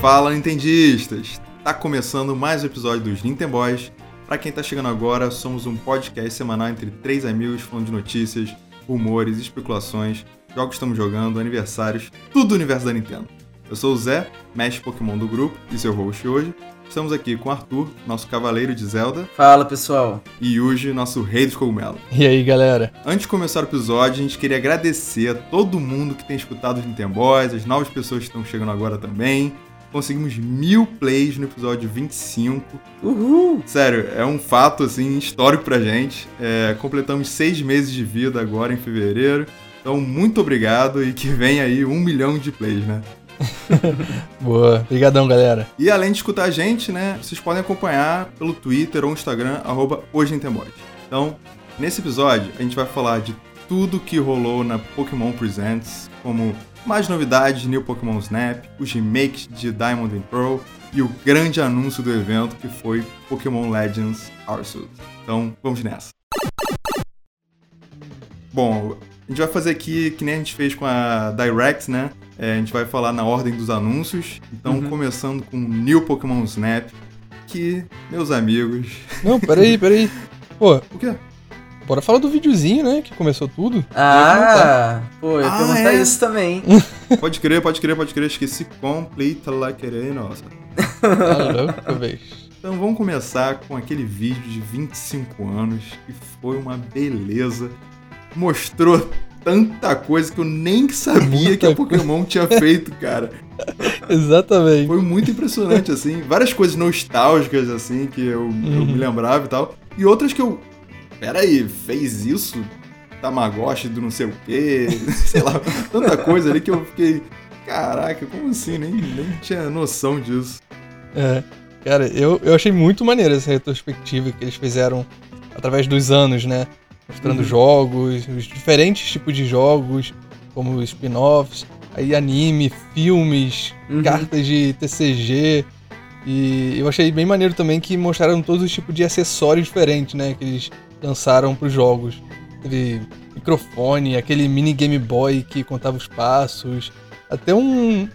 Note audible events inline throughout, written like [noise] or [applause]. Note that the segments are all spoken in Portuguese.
Fala Nintendistas! Tá começando mais um episódio dos Nintendo Boys. Pra quem tá chegando agora, somos um podcast semanal entre três amigos falando de notícias, rumores, especulações, jogos que estamos jogando, aniversários, tudo do universo da Nintendo. Eu sou o Zé, mestre Pokémon do grupo e seu host hoje. Estamos aqui com Arthur, nosso cavaleiro de Zelda. Fala pessoal. E Yuji, nosso rei dos cogumelos. E aí galera? Antes de começar o episódio, a gente queria agradecer a todo mundo que tem escutado os Nintendo Boys, as novas pessoas que estão chegando agora também. Conseguimos mil plays no episódio 25. Uhul! Sério, é um fato assim histórico pra gente. É, completamos seis meses de vida agora em fevereiro. Então, muito obrigado e que vem aí um milhão de plays, né? [laughs] Boa. Obrigadão, galera. E além de escutar a gente, né, vocês podem acompanhar pelo Twitter ou Instagram, arroba Então, nesse episódio, a gente vai falar de tudo que rolou na Pokémon Presents, como mais novidades de New Pokémon Snap, os remakes de Diamond and Pearl e o grande anúncio do evento que foi Pokémon Legends Arceus. Então, vamos nessa. Bom, a gente vai fazer aqui que nem a gente fez com a Direct, né? É, a gente vai falar na ordem dos anúncios. Então, uhum. começando com New Pokémon Snap, que, meus amigos. Não, peraí, peraí. [laughs] Pô. O quê? Bora falar do videozinho, né? Que começou tudo. Ah, pô, eu ia ah, perguntar é? isso também. [laughs] pode crer, pode crer, pode crer. Esqueci complete la querer, nossa. Ah, vez. Então vamos começar com aquele vídeo de 25 anos que foi uma beleza. Mostrou tanta coisa que eu nem sabia que a Pokémon tinha feito, cara. [laughs] Exatamente. Foi muito impressionante, assim. Várias coisas nostálgicas, assim, que eu, uhum. eu me lembrava e tal. E outras que eu. Peraí, fez isso? Tamagotchi do não sei o quê, [laughs] sei lá, tanta coisa ali que eu fiquei. Caraca, como assim? Nem, nem tinha noção disso. É. Cara, eu, eu achei muito maneiro essa retrospectiva que eles fizeram através dos anos, né? mostrando uhum. jogos, os diferentes tipos de jogos, como spin-offs, aí anime, filmes, uhum. cartas de TCG. E eu achei bem maneiro também que mostraram todos os tipos de acessórios diferentes, né? Que eles lançaram para os jogos. Teve microfone, aquele mini Game Boy que contava os passos, até um,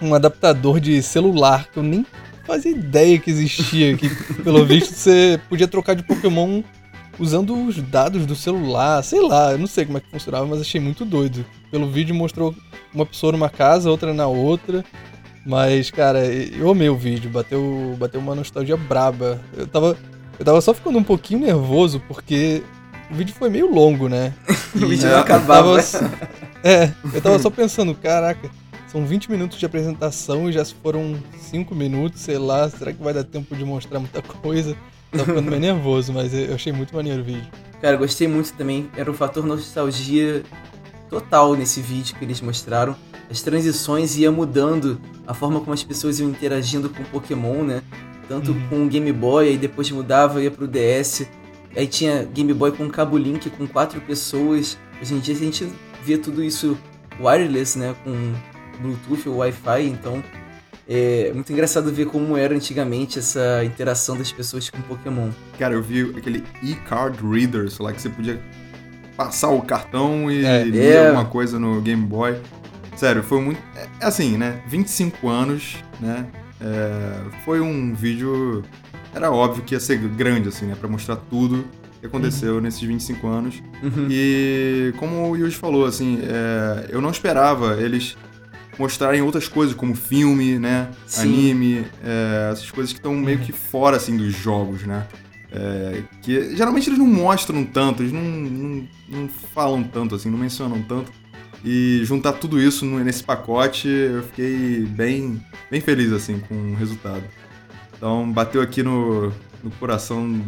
um adaptador de celular que eu nem fazia ideia que existia. Que [laughs] pelo visto você podia trocar de Pokémon usando os dados do celular, sei lá, eu não sei como é que funcionava, mas achei muito doido. Pelo vídeo mostrou uma pessoa numa casa, outra na outra. Mas, cara, eu amei o vídeo, bateu, bateu uma nostalgia braba. Eu tava, eu tava só ficando um pouquinho nervoso porque o vídeo foi meio longo, né? [laughs] o vídeo não acabava. Tava, é, eu tava só pensando, caraca, são 20 minutos de apresentação e já foram 5 minutos, sei lá, será que vai dar tempo de mostrar muita coisa? Tô ficando meio nervoso, mas eu achei muito maneiro o vídeo. Cara, gostei muito também. Era um fator nostalgia total nesse vídeo que eles mostraram. As transições ia mudando a forma como as pessoas iam interagindo com Pokémon, né? Tanto uhum. com o Game Boy, aí depois mudava, ia pro DS. Aí tinha Game Boy com cabo link com quatro pessoas. Hoje em dia a gente vê tudo isso wireless, né? Com Bluetooth ou Wi-Fi, então é muito engraçado ver como era antigamente essa interação das pessoas com Pokémon. Cara, eu vi aquele e-card reader, sei lá, que você podia passar o cartão e é, ler é... alguma coisa no Game Boy. Sério, foi muito. É assim, né? 25 anos, né? É, foi um vídeo. Era óbvio que ia ser grande, assim, né? Pra mostrar tudo que aconteceu uhum. nesses 25 anos. Uhum. E como o Yuji falou, assim, é, eu não esperava eles mostrarem outras coisas, como filme, né? Sim. Anime, é, essas coisas que estão meio que fora, assim, dos jogos, né? É, que geralmente eles não mostram tanto, eles não, não, não, falam tanto, assim, não mencionam tanto. E juntar tudo isso nesse pacote, eu fiquei bem, bem feliz, assim, com o resultado. Então, bateu aqui no, no coração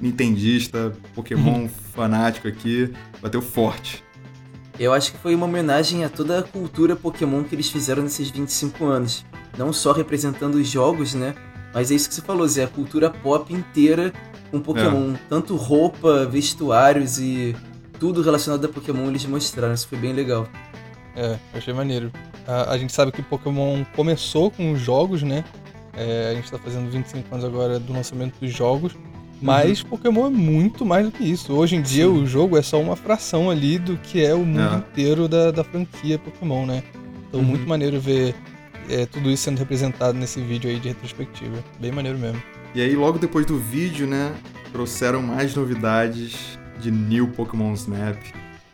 nintendista, Pokémon uhum. fanático aqui, bateu forte. Eu acho que foi uma homenagem a toda a cultura Pokémon que eles fizeram nesses 25 anos. Não só representando os jogos, né? Mas é isso que você falou, Zé, a cultura pop inteira com Pokémon. É. Tanto roupa, vestuários e tudo relacionado a Pokémon eles mostraram. Isso foi bem legal. É, achei maneiro. A, a gente sabe que Pokémon começou com os jogos, né? É, a gente tá fazendo 25 anos agora do lançamento dos jogos. Mas uhum. Pokémon é muito mais do que isso. Hoje em dia Sim. o jogo é só uma fração ali do que é o mundo é. inteiro da, da franquia Pokémon, né? Então uhum. muito maneiro ver é, tudo isso sendo representado nesse vídeo aí de retrospectiva. Bem maneiro mesmo. E aí, logo depois do vídeo, né, trouxeram mais novidades de New Pokémon Snap.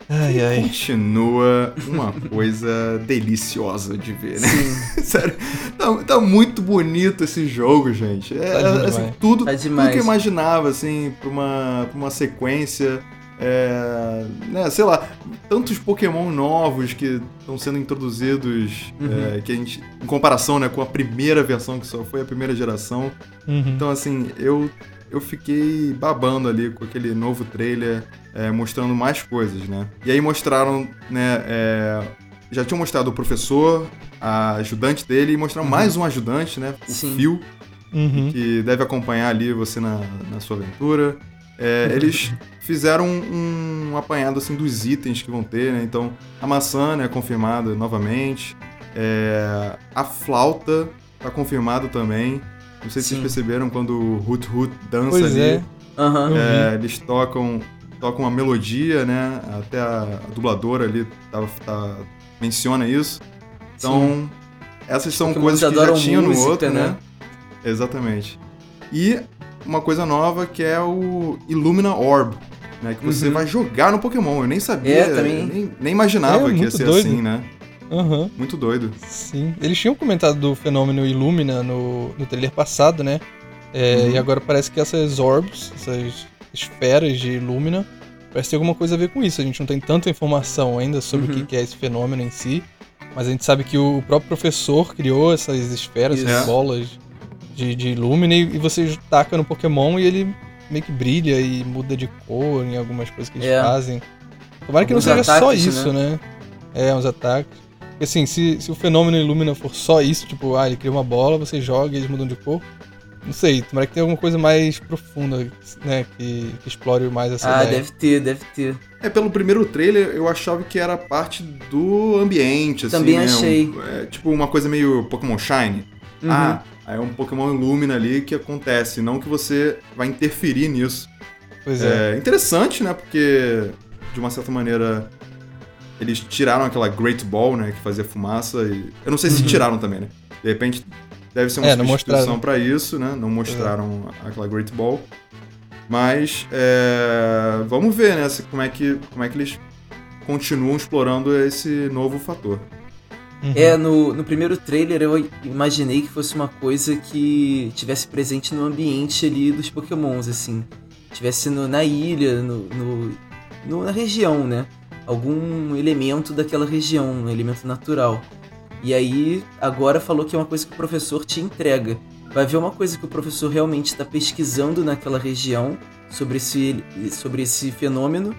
Ai, ai. Continua uma [laughs] coisa deliciosa de ver, né? [laughs] Sério, tá, tá, muito bonito esse jogo, gente. É, tá assim, tudo, tá tudo que eu imaginava, assim, pra uma, pra uma sequência é, né, sei lá, tantos Pokémon novos que estão sendo introduzidos uhum. é, que a gente, em comparação né, com a primeira versão, que só foi a primeira geração. Uhum. Então, assim, eu, eu fiquei babando ali com aquele novo trailer é, mostrando mais coisas, né? E aí mostraram, né? É, já tinham mostrado o professor, a ajudante dele, e mostraram uhum. mais um ajudante, né? O Sim. Phil, uhum. que deve acompanhar ali você na, na sua aventura. É, eles [laughs] fizeram um, um, apanhado assim dos itens que vão ter, né? Então, a maçã, né, confirmada novamente. É, a flauta tá confirmado também. Não sei se Sim. vocês perceberam quando o Hoot Hoot dança pois ali. É. Uhum. É, eles tocam, tocam uma melodia, né? Até a, a dubladora ali tá, tá, menciona isso. Então, Sim. essas são coisas que já tinham no outro, né? né? Exatamente. E uma coisa nova que é o Illumina Orb, né? Que você uhum. vai jogar no Pokémon. Eu nem sabia, é, também... nem, nem imaginava é, que ia ser doido. assim, né? Uhum. Muito doido. Sim. Eles tinham comentado do fenômeno Illumina no, no trailer passado, né? É, uhum. E agora parece que essas orbs, essas esferas de Illumina, parece ter alguma coisa a ver com isso. A gente não tem tanta informação ainda sobre uhum. o que é esse fenômeno em si. Mas a gente sabe que o próprio professor criou essas esferas, essas bolas de, de Lumina e, você taca no Pokémon e ele meio que brilha e muda de cor em algumas coisas que eles é. fazem. Tomara que não seja ataques, só isso, né? né? É, uns ataques. Porque assim, se, se o fenômeno Illumina for só isso, tipo, ah, ele cria uma bola, você joga e eles mudam de cor. Não sei, tomara que tenha alguma coisa mais profunda, né? Que, que explore mais essa ah, ideia. Ah, deve ter, deve ter. É, pelo primeiro trailer eu achava que era parte do ambiente, assim, Também né? achei. Um, é, tipo uma coisa meio Pokémon Shine. Uhum. Ah, Aí é um Pokémon Illumina ali que acontece, não que você vai interferir nisso. Pois é. é. Interessante, né? Porque, de uma certa maneira, eles tiraram aquela Great Ball, né? Que fazia fumaça e... Eu não sei se uhum. tiraram também, né? De repente, deve ser uma é, substituição para isso, né? Não mostraram é. aquela Great Ball. Mas, é... vamos ver, né? Como é, que, como é que eles continuam explorando esse novo fator. Uhum. É, no, no primeiro trailer eu imaginei que fosse uma coisa que tivesse presente no ambiente ali dos pokémons, assim. Tivesse no, na ilha, no, no, no, na região, né? Algum elemento daquela região, um elemento natural. E aí, agora falou que é uma coisa que o professor te entrega. Vai ver uma coisa que o professor realmente está pesquisando naquela região sobre esse, sobre esse fenômeno.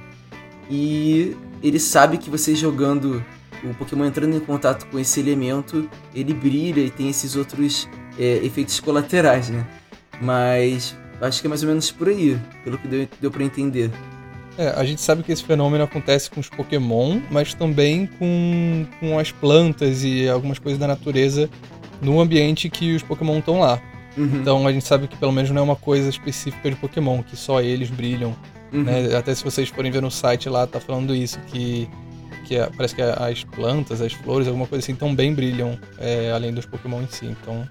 E ele sabe que você jogando o Pokémon entrando em contato com esse elemento, ele brilha e tem esses outros é, efeitos colaterais, né? Mas acho que é mais ou menos por aí, pelo que deu, deu para entender. É, a gente sabe que esse fenômeno acontece com os Pokémon, mas também com, com as plantas e algumas coisas da natureza no ambiente que os Pokémon estão lá. Uhum. Então a gente sabe que pelo menos não é uma coisa específica de Pokémon, que só eles brilham. Uhum. Né? Até se vocês forem ver no site lá, tá falando isso, que que é, parece que as plantas, as flores, alguma coisa assim, também brilham é, além dos Pokémon em si. Então,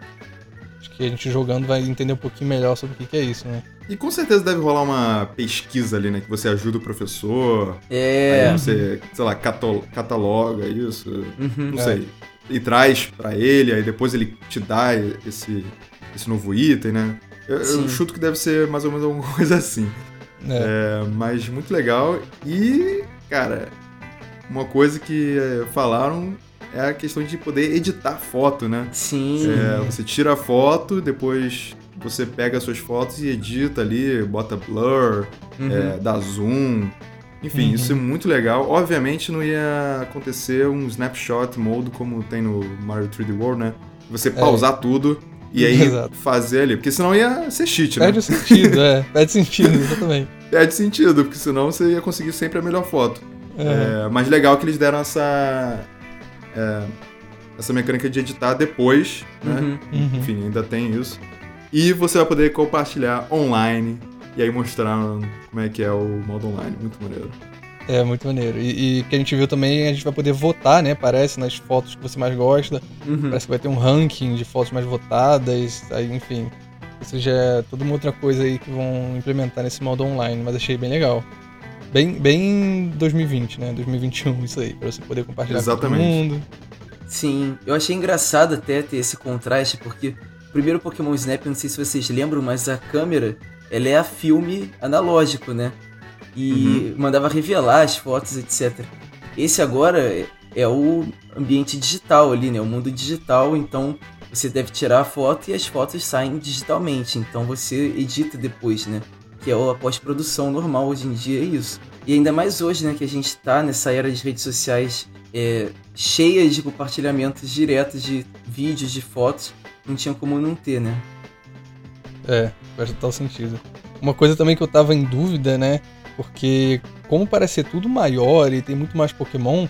acho que a gente jogando vai entender um pouquinho melhor sobre o que, que é isso, né? E com certeza deve rolar uma pesquisa ali, né? Que você ajuda o professor. É. Aí você, sei lá, cataloga isso. Uhum, não é. sei. E traz para ele, aí depois ele te dá esse, esse novo item, né? Eu, eu, chuto que deve ser mais ou menos alguma [laughs] coisa assim. É. é mas muito legal. E, cara, uma coisa que é, falaram é a questão de poder editar foto, né? Sim. É, você tira a foto, depois você pega as suas fotos e edita ali, bota blur, uhum. é, dá zoom. Enfim, uhum. isso é muito legal. Obviamente não ia acontecer um snapshot mode como tem no Mario 3D World, né? Você é. pausar é. tudo e aí [laughs] Exato. fazer ali. Porque senão ia ser cheat, né? Perde sentido, é. Perde sentido, exatamente. [laughs] Perde sentido, porque senão você ia conseguir sempre a melhor foto. É, mas legal que eles deram essa. É, essa mecânica de editar depois, né? Uhum, uhum. Enfim, ainda tem isso. E você vai poder compartilhar online e aí mostrar como é que é o modo online. Muito maneiro. É, muito maneiro. E, e que a gente viu também, a gente vai poder votar, né? Parece, nas fotos que você mais gosta. Uhum. Parece que vai ter um ranking de fotos mais votadas. Aí, enfim. Isso já é toda uma outra coisa aí que vão implementar nesse modo online, mas achei bem legal. Bem, bem 2020, né? 2021, isso aí, pra você poder compartilhar Exatamente. com todo mundo. Sim, eu achei engraçado até ter esse contraste, porque primeiro Pokémon Snap, não sei se vocês lembram, mas a câmera, ela é a filme analógico, né? E uhum. mandava revelar as fotos, etc. Esse agora é, é o ambiente digital ali, né? O mundo digital, então você deve tirar a foto e as fotos saem digitalmente. Então você edita depois, né? Que é a pós-produção normal hoje em dia, é isso. E ainda mais hoje, né? Que a gente tá nessa era de redes sociais é, cheias de compartilhamentos diretos de vídeos, de fotos. Não tinha como não ter, né? É, faz total sentido. Uma coisa também que eu tava em dúvida, né? Porque como parece ser tudo maior e tem muito mais Pokémon,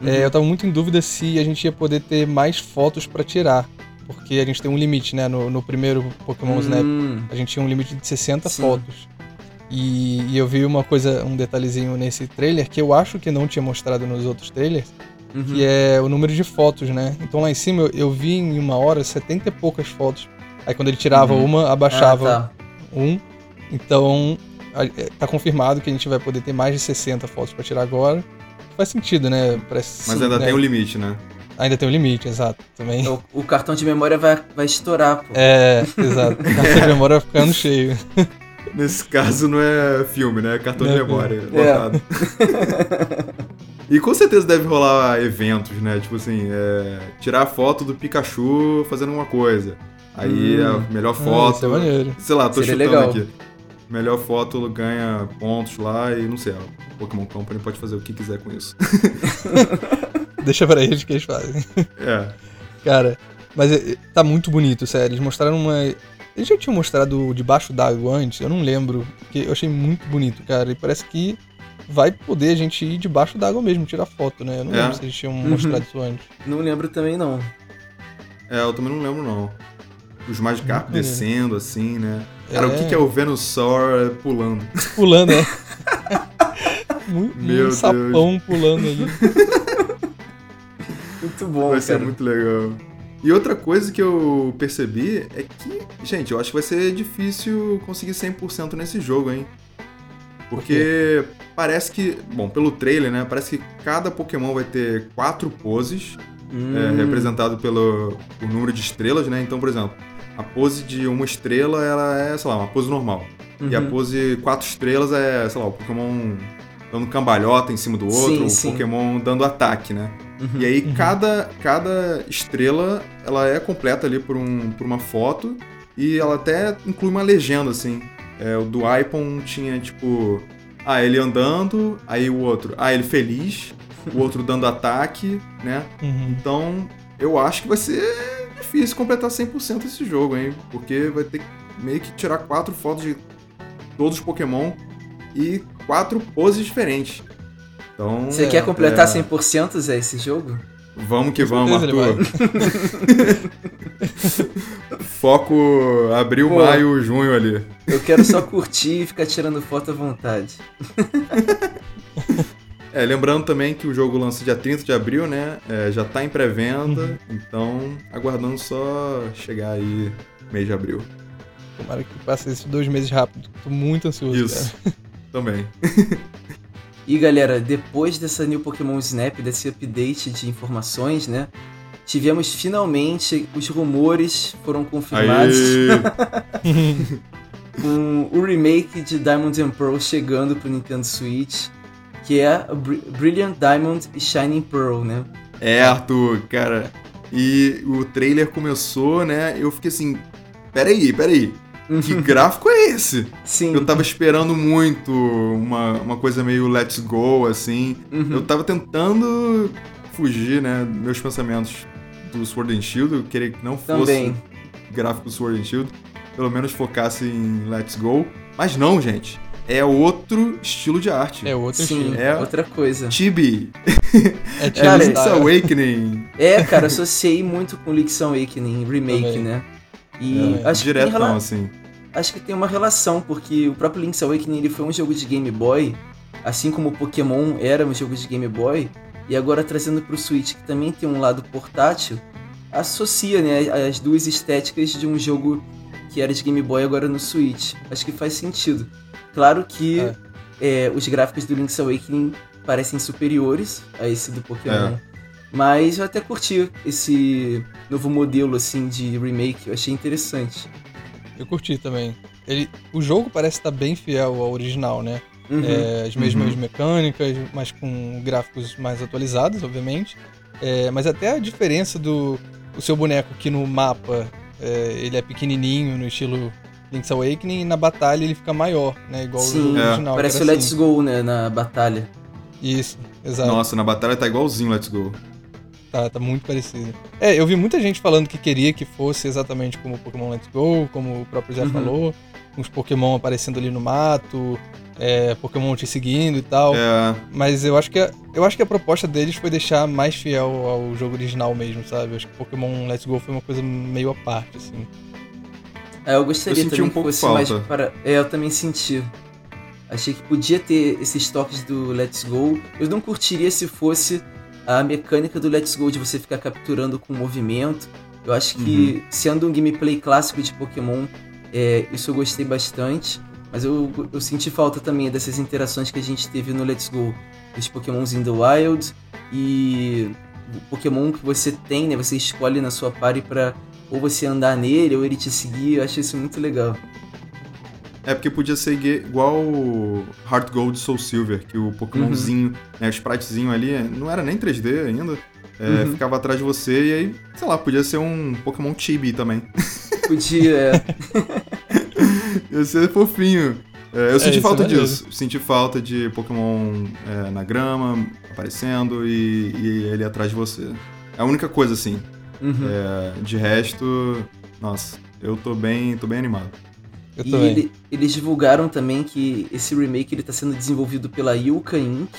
é, uhum. é, eu tava muito em dúvida se a gente ia poder ter mais fotos para tirar porque a gente tem um limite, né? No, no primeiro Pokémon hum. Snap, a gente tinha um limite de 60 Sim. fotos. E, e, eu vi uma coisa, um detalhezinho nesse trailer que eu acho que não tinha mostrado nos outros trailers, uhum. que é o número de fotos, né? Então lá em cima eu, eu, vi em uma hora 70 e poucas fotos. Aí quando ele tirava uhum. uma, abaixava ah, tá. um. Então é, tá confirmado que a gente vai poder ter mais de 60 fotos para tirar agora. Faz sentido, né? Parece, Mas ainda né? tem um limite, né? Ainda tem um limite, exato. Também. O, o cartão de memória vai, vai estourar, pô. É, exato. O cartão de memória vai ficando cheio. Nesse caso não é filme, né? É cartão não de é memória é. [laughs] e com certeza deve rolar eventos, né? Tipo assim, é... tirar foto do Pikachu fazendo uma coisa. Aí hum. a melhor ah, foto. Ah, é sei lá, tô Seria chutando legal. aqui. Melhor foto ganha pontos lá e não sei, a Pokémon Company pode fazer o que quiser com isso. [laughs] Deixa pra eles que eles fazem. É. Cara, mas é, tá muito bonito, sério. Eles mostraram uma. Eles já tinham mostrado debaixo d'água antes, eu não lembro. Porque eu achei muito bonito, cara. E parece que vai poder a gente ir debaixo d'água mesmo, tirar foto, né? Eu não é. lembro se eles tinham uhum. mostrado isso antes. Não lembro também, não. É, eu também não lembro, não. Os Magikarp descendo, assim, né? Cara, é. o que, que é o Venusaur pulando? Pulando, é. [laughs] muito, Meu um sapão pulando ali. [laughs] Muito bom, Vai ser muito legal. E outra coisa que eu percebi é que, gente, eu acho que vai ser difícil conseguir 100% nesse jogo, hein? Porque Por parece que, bom, pelo trailer, né? Parece que cada Pokémon vai ter quatro poses, hum. é, representado pelo número de estrelas, né? Então, por exemplo, a pose de uma estrela, ela é, sei lá, uma pose normal. Uhum. E a uhum. pose quatro estrelas é, sei lá, o Pokémon dando cambalhota em cima do outro, sim, o Pokémon dando ataque, né? Uhum, e aí uhum. cada, cada estrela, ela é completa ali por, um, por uma foto e ela até inclui uma legenda, assim. É, o do Ipon tinha, tipo... Ah, ele andando, aí o outro... Ah, ele feliz, o outro dando ataque, né? Uhum. Então, eu acho que vai ser difícil completar 100% esse jogo, hein? Porque vai ter que meio que tirar quatro fotos de todos os Pokémon e quatro poses diferentes. Então, Você é, quer completar é... 100% Zé, esse jogo? Vamos que vamos, Arthur. [laughs] Foco abril, Pô, maio, junho ali. Eu quero só curtir e ficar tirando foto à vontade. [laughs] É, lembrando também que o jogo lança dia 30 de abril, né? É, já tá em pré-venda, uhum. então aguardando só chegar aí mês de abril. Tomara que passe esses dois meses rápido. Tô muito ansioso. Isso. Cara. [laughs] Também. E galera, depois dessa New Pokémon Snap, desse update de informações, né? Tivemos finalmente os rumores foram confirmados. [laughs] com o remake de Diamond and Pearl chegando pro Nintendo Switch, que é Brilliant Diamond e Shining Pearl, né? É, Arthur, cara. E o trailer começou, né? Eu fiquei assim, peraí, peraí. Que gráfico é esse? Sim. Eu tava esperando muito uma, uma coisa meio let's go, assim. Uhum. Eu tava tentando fugir, né, meus pensamentos do Sword and Shield. Eu queria que não fosse Também. gráfico do Sword and Shield. Pelo menos focasse em let's go. Mas não, gente. É outro estilo de arte. É outro Sim, estilo. É outra coisa. Chibi. É, é Link's Awakening. É, cara, associei muito com Link's Awakening Remake, Também. né? E é, acho diretão, que rela... assim. Acho que tem uma relação, porque o próprio Link's Awakening ele foi um jogo de Game Boy assim como o Pokémon era um jogo de Game Boy, e agora trazendo para o Switch, que também tem um lado portátil, associa né, as duas estéticas de um jogo que era de Game Boy agora no Switch. Acho que faz sentido. Claro que é. É, os gráficos do Link's Awakening parecem superiores a esse do Pokémon. É. Mas eu até curti esse novo modelo assim de remake, eu achei interessante. Eu curti também. Ele, o jogo parece estar bem fiel ao original, né? Uhum. É, as mesmas uhum. mecânicas, mas com gráficos mais atualizados, obviamente. É, mas até a diferença do o seu boneco aqui no mapa, é, ele é pequenininho no estilo Link's Awakening e na batalha ele fica maior, né? Igual Sim, o original. Parece o Let's assim. Go, né? Na batalha. Isso, exato. Nossa, na batalha tá igualzinho Let's Go. Tá, tá muito parecido. É, eu vi muita gente falando que queria que fosse exatamente como o Pokémon Let's Go, como o próprio Zé uhum. falou, uns Pokémon aparecendo ali no mato, é, Pokémon te seguindo e tal. É. Mas eu acho que a, eu acho que a proposta deles foi deixar mais fiel ao jogo original mesmo, sabe? Eu acho que Pokémon Let's Go foi uma coisa meio à parte, assim. É, eu gostaria eu também um que fosse falta. mais para. É, eu também senti. Achei que podia ter esses toques do Let's Go. Eu não curtiria se fosse a mecânica do Let's Go de você ficar capturando com movimento. Eu acho que, uhum. sendo um gameplay clássico de Pokémon, é, isso eu gostei bastante. Mas eu, eu senti falta também dessas interações que a gente teve no Let's Go. Dos Pokémons in the Wild e o Pokémon que você tem, né? Você escolhe na sua party pra ou você andar nele ou ele te seguir. Eu acho isso muito legal. É porque podia ser igual Heart Gold Soul Silver, que o Pokémonzinho, uhum. né, o spritezinho ali, não era nem 3D ainda, é, uhum. ficava atrás de você e aí, sei lá, podia ser um Pokémon Chibi também. Podia, é. [laughs] Ia ser fofinho. É, eu é, senti falta é disso. Senti falta de Pokémon é, na grama, aparecendo e, e, ele atrás de você. É a única coisa, assim. Uhum. É, de resto, nossa, eu tô bem, tô bem animado. Eu e ele, eles divulgaram também que esse remake ele tá sendo desenvolvido pela Yuka Inc.,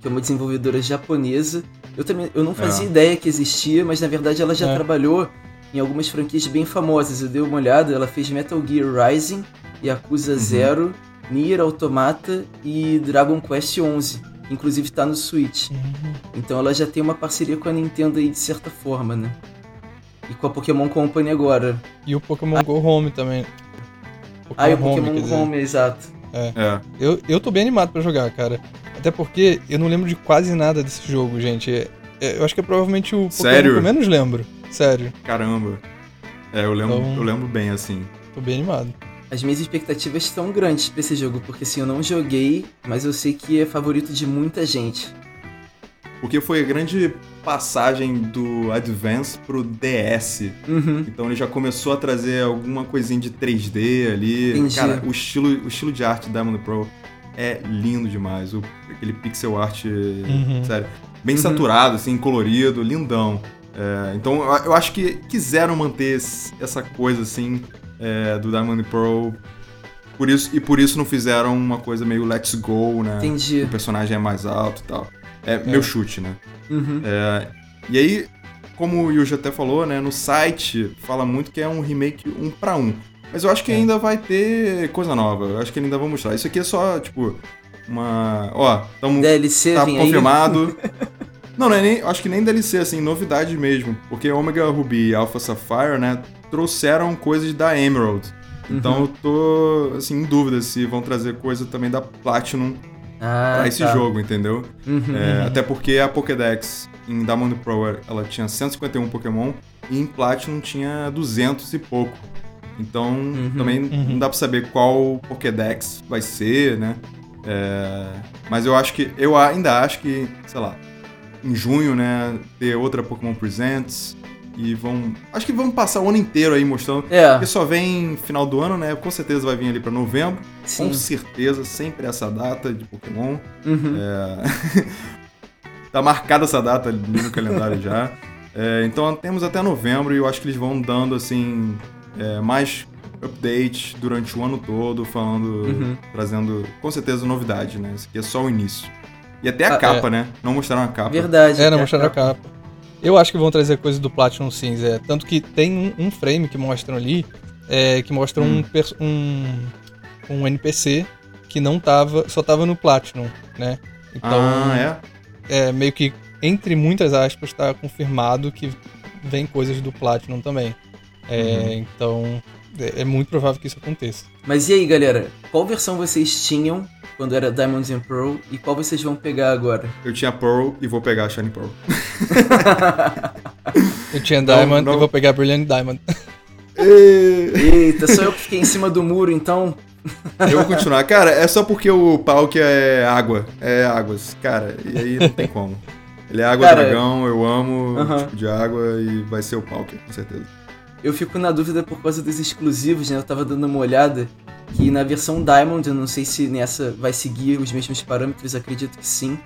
que é uma desenvolvedora japonesa. Eu também eu não fazia é. ideia que existia, mas na verdade ela já é. trabalhou em algumas franquias bem famosas. Eu dei uma olhada, ela fez Metal Gear Rising, Yakuza uhum. Zero, Nier Automata e Dragon Quest XI. Inclusive tá no Switch. Uhum. Então ela já tem uma parceria com a Nintendo aí de certa forma, né? E com a Pokémon Company agora. E o Pokémon ah. Go Home também. Pokémon ah, e o Pokémon Home, Home exato. É. é. Eu, eu tô bem animado para jogar, cara. Até porque eu não lembro de quase nada desse jogo, gente. É, eu acho que é provavelmente o Pokémon Sério? que eu menos lembro. Sério. Caramba. É, eu lembro, então, eu lembro bem, assim. Tô bem animado. As minhas expectativas estão grandes pra esse jogo, porque assim, eu não joguei, mas eu sei que é favorito de muita gente. Porque foi a grande passagem do Advance pro DS. Uhum. Então ele já começou a trazer alguma coisinha de 3D ali. Entendi. Cara, o estilo, o estilo de arte da Diamond Pro é lindo demais. O, aquele pixel art, uhum. sério, bem uhum. saturado, assim, colorido, lindão. É, então eu acho que quiseram manter essa coisa, assim, é, do Diamond Pro. Por isso, e por isso não fizeram uma coisa meio let's go, né? Entendi. O personagem é mais alto e tal. É, é. meu chute, né? Uhum. É, e aí, como o Yuji até falou, né? No site fala muito que é um remake um para um. Mas eu acho que é. ainda vai ter coisa nova. Eu acho que ainda vão mostrar. Isso aqui é só, tipo, uma. Ó, tamo, DLC tá confirmado. [laughs] não, não é nem. Acho que nem DLC, assim, novidade mesmo. Porque Omega Ruby e Alpha Sapphire, né? Trouxeram coisas da Emerald. Então uhum. eu tô, assim, em dúvida se vão trazer coisa também da Platinum ah, pra esse tá. jogo, entendeu? Uhum, é, uhum. Até porque a Pokédex em Diamond Pro ela tinha 151 Pokémon e em Platinum tinha 200 e pouco. Então uhum, também uhum. não dá pra saber qual Pokédex vai ser, né? É, mas eu acho que. Eu ainda acho que, sei lá, em junho, né, ter outra Pokémon Presents. E vão. Acho que vão passar o ano inteiro aí mostrando. É. Porque só vem final do ano, né? Com certeza vai vir ali para novembro. Sim. Com certeza, sempre essa data de Pokémon. Uhum. É... [laughs] tá marcada essa data ali no calendário já. É, então temos até novembro e eu acho que eles vão dando assim é, mais updates durante o ano todo, falando, uhum. trazendo com certeza novidade, né? Isso aqui é só o início. E até a ah, capa, é. né? Não mostraram a capa. Verdade. É, não mostraram a capa. Eu acho que vão trazer coisa do Platinum Sims, é. Tanto que tem um, um frame que mostram ali, é, que mostra hum. um, um, um NPC que não tava, só tava no Platinum, né? Então, ah, é? é meio que entre muitas aspas está confirmado que vem coisas do Platinum também. É, uhum. Então é, é, muito provável que isso aconteça. Mas e aí, galera? Qual versão vocês tinham quando era Diamonds and Pearl e qual vocês vão pegar agora? Eu tinha Pearl e vou pegar Shining Pearl. [laughs] eu tinha Diamond não, não. e vou pegar Brilliant Diamond. Eita, só eu que fiquei em cima do muro, então. Eu vou continuar. Cara, é só porque o pau que é água. É águas. Cara, e aí não tem como. Ele é água Cara, dragão, eu amo uh -huh. o tipo de água e vai ser o Palkia, com certeza. Eu fico na dúvida por causa dos exclusivos, né? Eu tava dando uma olhada que na versão Diamond, eu não sei se nessa vai seguir os mesmos parâmetros, acredito que sim.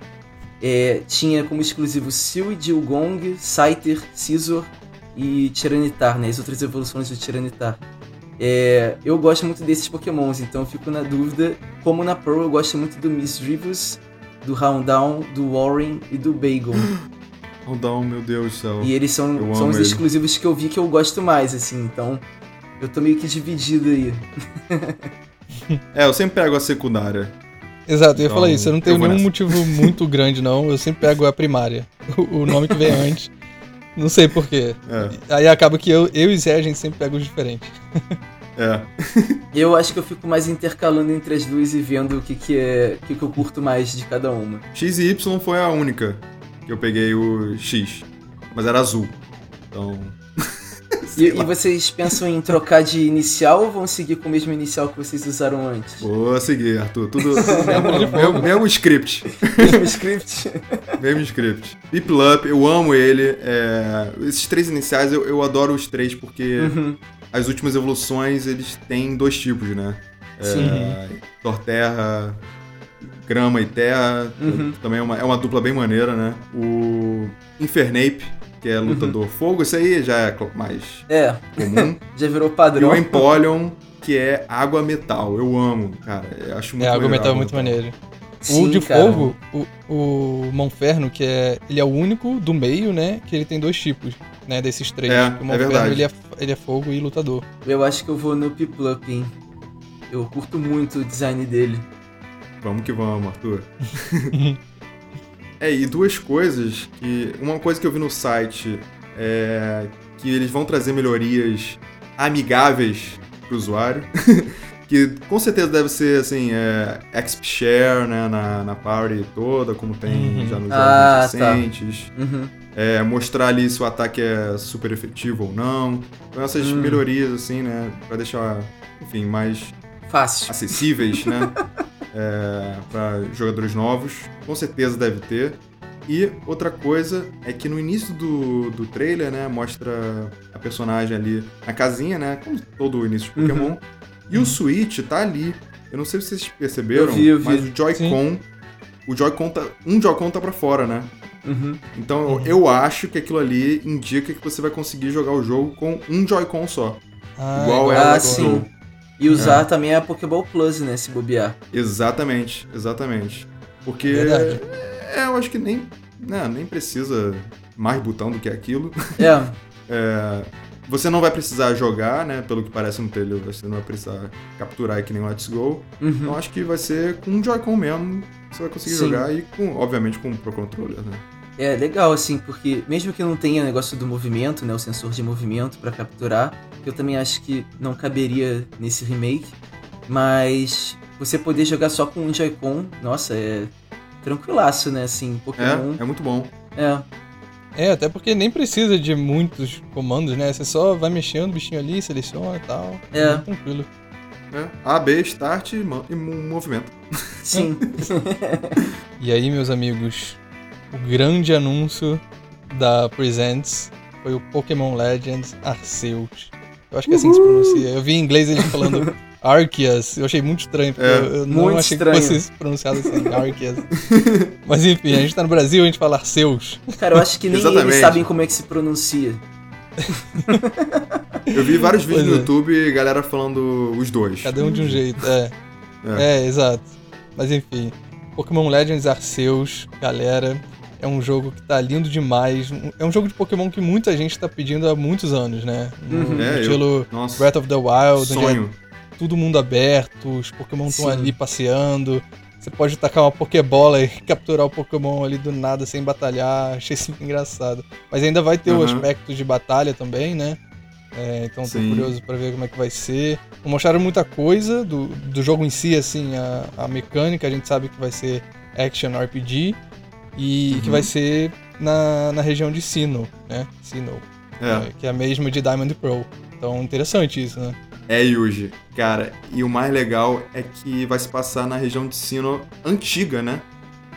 É, tinha como exclusivo Seal, Dilgong, Scyther, Scizor e Tiranitar, né? As outras evoluções do Tiranitar. É, eu gosto muito desses pokémons, então eu fico na dúvida. Como na Pearl eu gosto muito do Misdreavus, do Rounddown, do Warren e do Bagel. [laughs] Rounddown, meu Deus do céu. E eles são, são os ele. exclusivos que eu vi que eu gosto mais, assim, então eu tô meio que dividido aí. [laughs] é, eu sempre pego a secundária. Exato, eu ia então, falar isso, eu não tenho nenhum nessa. motivo muito [laughs] grande, não. Eu sempre pego a primária. O nome que vem antes. Não sei porquê. É. Aí acaba que eu, eu e Zé a gente sempre pega os diferentes. É. [laughs] eu acho que eu fico mais intercalando entre as duas e vendo o que, que é o que, que eu curto mais de cada uma. X e Y foi a única que eu peguei o X. Mas era azul. Então. [laughs] e, e, vocês pensam em trocar de inicial ou vão seguir com o mesmo inicial que vocês usaram antes? Vou seguir, Arthur. Tudo, [laughs] mesmo, mesmo, mesmo script. mesmo script? mesmo script. Piplup, eu amo ele. É, esses três iniciais, eu, eu adoro os três porque uhum. As últimas evoluções eles têm dois tipos, né? É, Sim. Torterra, grama e terra. Uhum. Também é uma, é uma dupla bem maneira, né? O Infernape, que é lutador uhum. fogo, isso aí já é mais é. comum. [laughs] já virou padrão. E o Empoleon, que é água metal. Eu amo, cara. Eu acho muito É, água metal é muito maneiro. Sim, o de cara. fogo, o, o Monferno, que é. Ele é o único do meio, né? Que ele tem dois tipos, né? Desses três. É, o Monferno, é verdade. Ele é, ele é fogo e lutador. Eu acho que eu vou no Piplup, hein? Eu curto muito o design dele. Vamos que vamos, Arthur. [laughs] é, e duas coisas que. Uma coisa que eu vi no site é que eles vão trazer melhorias amigáveis para o usuário. [laughs] que com certeza deve ser assim, é, XP Share né, na, na party toda, como tem uhum. já nos ah, jogos tá. recentes. Tá. Uhum. É, mostrar ali se o ataque é super efetivo ou não. Então essas uhum. melhorias, assim, né? Pra deixar, enfim, mais Fácil. acessíveis, né? [laughs] é, para jogadores novos. Com certeza deve ter. E outra coisa é que no início do, do trailer, né, mostra a personagem ali na casinha, né, como todo o início de uhum. Pokémon. Uhum. E o Switch tá ali. Eu não sei se vocês perceberam, eu vi, eu vi. mas o Joy-Con, o Joy-Con tá, um Joy-Con tá para fora, né? Uhum. Então uhum. eu acho que aquilo ali indica que você vai conseguir jogar o jogo com um Joy-Con só. Ah, igual é ah, sim. E usar é. também a Pokéball Plus, né? Se bobear. Exatamente, exatamente. Porque é, eu acho que nem, né, nem precisa mais botão do que aquilo. É. [laughs] é. Você não vai precisar jogar, né? Pelo que parece no trailer, você não vai precisar capturar que nem o Let's Go. Uhum. Então acho que vai ser com um Joy-Con mesmo. Você vai conseguir Sim. jogar e com, obviamente, com o Pro Controller, né? É legal, assim, porque mesmo que não tenha negócio do movimento, né? O sensor de movimento para capturar, eu também acho que não caberia nesse remake. Mas você poder jogar só com um Joy-Con, nossa, é tranquilaço, né? Assim, Pokémon. É, é muito bom. É. É, até porque nem precisa de muitos comandos, né? Você só vai mexendo o bichinho ali, seleciona e tal. É. é tranquilo. É. A, B, start e, e movimento. [laughs] Sim. e aí, meus amigos, o grande anúncio da Presents foi o Pokémon Legends Arceus. Eu acho que é assim que se pronuncia. Eu vi em inglês eles falando [laughs] Arceus. Eu achei muito estranho, porque é, eu, eu não achei estranho. que fosse pronunciado assim, [laughs] Arceus. Mas enfim, a gente tá no Brasil, a gente fala Arceus. Cara, eu acho que nem Exatamente. eles sabem como é que se pronuncia. [laughs] eu vi vários vídeos pois no é. YouTube e galera falando os dois. Cada um de um jeito, é. É, é exato. Mas enfim, Pokémon Legends Arceus, galera, é um jogo que tá lindo demais. É um jogo de Pokémon que muita gente tá pedindo há muitos anos, né? Uhum. É, estilo eu... Breath of the Wild. Sonho. Tudo mundo aberto, os Pokémon estão ali passeando. Você pode tacar uma Pokébola e [laughs] capturar o Pokémon ali do nada sem batalhar. [laughs] Achei isso engraçado. Mas ainda vai ter uhum. o aspecto de batalha também, né? É, então tô Sim. curioso para ver como é que vai ser. Mostraram muita coisa do, do jogo em si, assim, a, a mecânica. A gente sabe que vai ser action RPG e uhum. que vai ser na, na região de Sinnoh, né? Sinnoh. É. É, que é a mesma de Diamond Pro. Então, interessante isso, né? É, Yuji. Cara, e o mais legal é que vai se passar na região de Sinnoh antiga, né?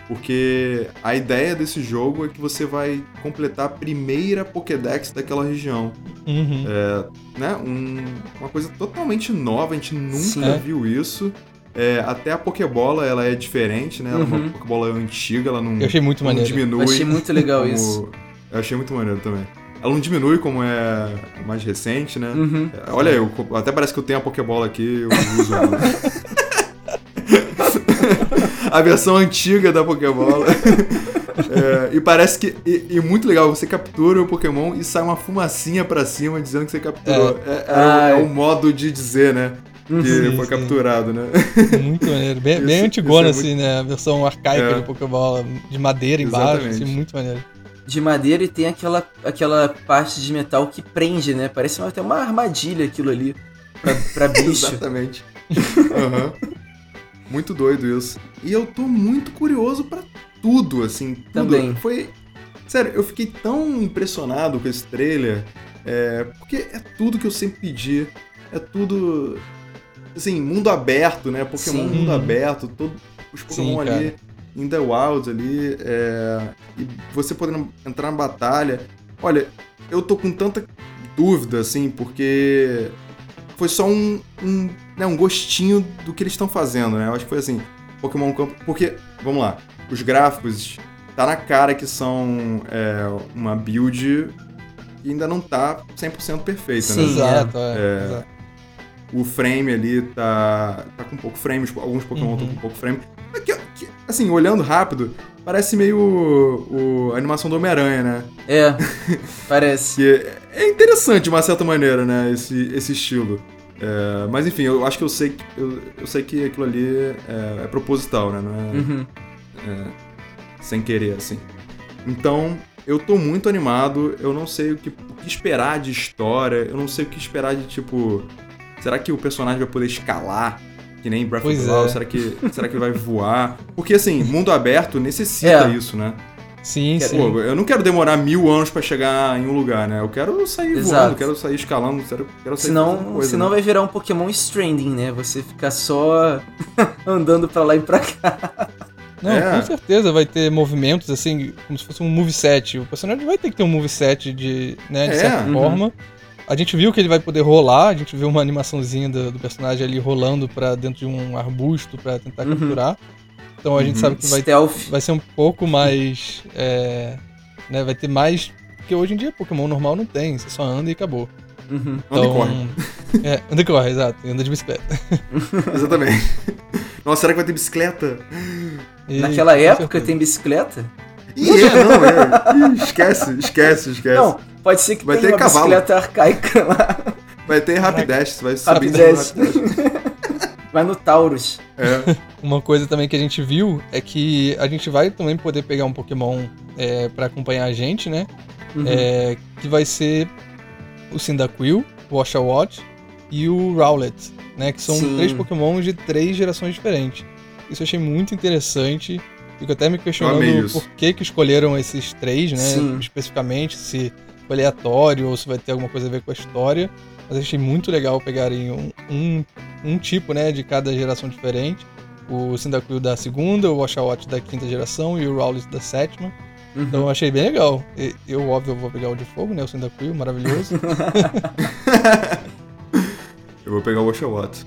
Porque a ideia desse jogo é que você vai completar a primeira Pokédex daquela região. Uhum. É, né? Um, uma coisa totalmente nova, a gente nunca Sim. viu isso. É, até a Pokébola, ela é diferente, né? Ela uhum. é uma uhum. Pokébola antiga, ela não, Eu achei muito maneiro. diminui. Eu achei muito legal como... isso. Eu achei muito maneiro também. Ela não diminui como é mais recente, né? Uhum. É, olha, eu, até parece que eu tenho a Pokébola aqui, eu uso [laughs] a versão antiga da Pokébola. [laughs] É, e parece que. E, e, muito legal, você captura o Pokémon e sai uma fumacinha pra cima dizendo que você capturou. É, é, é, é um modo de dizer, né? Que uhum. foi capturado, né? Muito maneiro. Bem, isso, [laughs] bem antigona, assim, muito... né? A versão arcaica é. do Pokébola, de madeira embaixo, assim, muito maneiro de madeira e tem aquela, aquela parte de metal que prende, né? Parece até uma armadilha aquilo ali pra, pra [laughs] bicho. Exatamente. Uhum. muito doido isso. E eu tô muito curioso para tudo, assim. Tudo. Também. Foi. Sério, eu fiquei tão impressionado com esse trailer. É, porque é tudo que eu sempre pedi. É tudo. Assim, mundo aberto, né? Pokémon Sim. mundo aberto. Todo, os Pokémon Sim, ali in the wild ali, é, e você podendo entrar na batalha. Olha, eu tô com tanta dúvida, assim, porque foi só um, um, né, um gostinho do que eles estão fazendo, né? Eu acho que foi assim, Pokémon Camp... Porque, vamos lá, os gráficos, tá na cara que são é, uma build que ainda não tá 100% perfeita, Sim, né? Exato, é, é, exato. O frame ali tá, tá com pouco frame, alguns Pokémon estão uhum. com pouco frame. Aqui, aqui, assim, olhando rápido, parece meio o, o a animação do Homem-Aranha, né? É, [laughs] parece. é, é interessante de uma certa maneira, né, esse, esse estilo. É, mas enfim, eu acho que eu sei, eu, eu sei que aquilo ali é, é proposital, né? Não é, uhum. é, sem querer, assim. Então, eu tô muito animado, eu não sei o que, o que esperar de história, eu não sei o que esperar de tipo. Será que o personagem vai poder escalar? Que nem Breath pois of the Wild? É. Será, que, será que vai voar? Porque, assim, mundo aberto necessita é. isso, né? Sim, Pô, sim. eu não quero demorar mil anos para chegar em um lugar, né? Eu quero sair Exato. voando, quero sair escalando, quero, quero sair senão, coisa, Senão né? vai virar um Pokémon Stranding, né? Você ficar só [laughs] andando pra lá e pra cá. Não, é. com certeza vai ter movimentos assim, como se fosse um moveset. O personagem vai ter que ter um moveset de, né, de é. certa uhum. forma. A gente viu que ele vai poder rolar, a gente viu uma animaçãozinha do, do personagem ali rolando para dentro de um arbusto para tentar uhum. capturar. Então a gente uhum. sabe que vai, vai ser um pouco mais. É, né, vai ter mais. Porque hoje em dia Pokémon normal não tem, você só anda e acabou. Uhum. Então, anda e corre. É, anda e corre, exato. E anda de bicicleta. [laughs] Exatamente. Nossa, será que vai ter bicicleta? E, Naquela época tem bicicleta? Ih, é, não, é. Ih, esquece, esquece, esquece. Não, Pode ser que vai tenha ter uma cavalo. bicicleta arcaica lá. Vai ter Rapidash, vai subir Rapidash. [laughs] vai no Taurus. É. [laughs] Uma coisa também que a gente viu é que a gente vai também poder pegar um Pokémon é, para acompanhar a gente, né? Uhum. É, que vai ser o Cyndaquil, o Oshawott e o Rowlet, né? Que são Sim. três Pokémon de três gerações diferentes. Isso eu achei muito interessante. Fico até me questionando por que, que escolheram esses três, né? Sim. Especificamente, se aleatório ou se vai ter alguma coisa a ver com a história. Mas achei muito legal pegarem um, um, um tipo né, de cada geração diferente. O Cyndaquil da segunda, o Oshawott da quinta geração e o Rowlet da sétima. Uhum. Então eu achei bem legal. Eu, óbvio, vou pegar o de fogo, né? O Cyndaquil, maravilhoso. [laughs] eu vou pegar o Oshawott.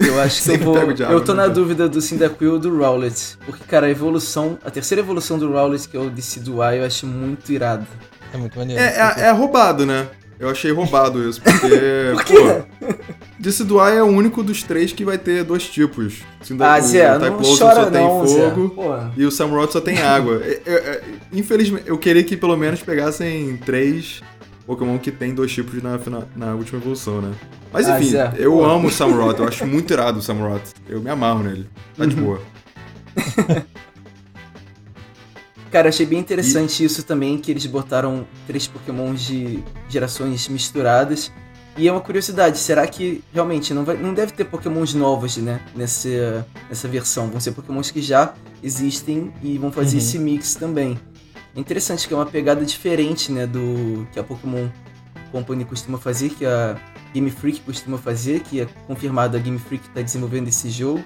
Eu acho que eu vou. eu tô na dúvida do Cyndaquil ou do Rowlet. Porque, cara, a evolução. A terceira evolução do Rowlet, que é o Decidueye, eu acho muito irado. É muito maneiro. É, é, é roubado, né? Eu achei roubado isso, porque. [laughs] Por quê? Pô, Decidueye é o único dos três que vai ter dois tipos. ah, Zé, o não chora só não, tem fogo e o Samurott só tem água. É, é, é, infelizmente, eu queria que pelo menos pegassem três Pokémon que tem dois tipos na, na, na última evolução, né? Mas ah, enfim, ah, eu amo o Samurott, eu acho muito irado o Samurott. Eu me amarro nele. Tá de uhum. boa. [laughs] Cara, achei bem interessante e... isso também, que eles botaram três pokémons de gerações misturadas. E é uma curiosidade, será que realmente não, vai, não deve ter pokémons novos, né, nessa, nessa versão? Vão ser pokémons que já existem e vão fazer uhum. esse mix também. É interessante que é uma pegada diferente, né, do que a Pokémon Company costuma fazer, que a Game Freak costuma fazer, que é confirmado a Game Freak está desenvolvendo esse jogo.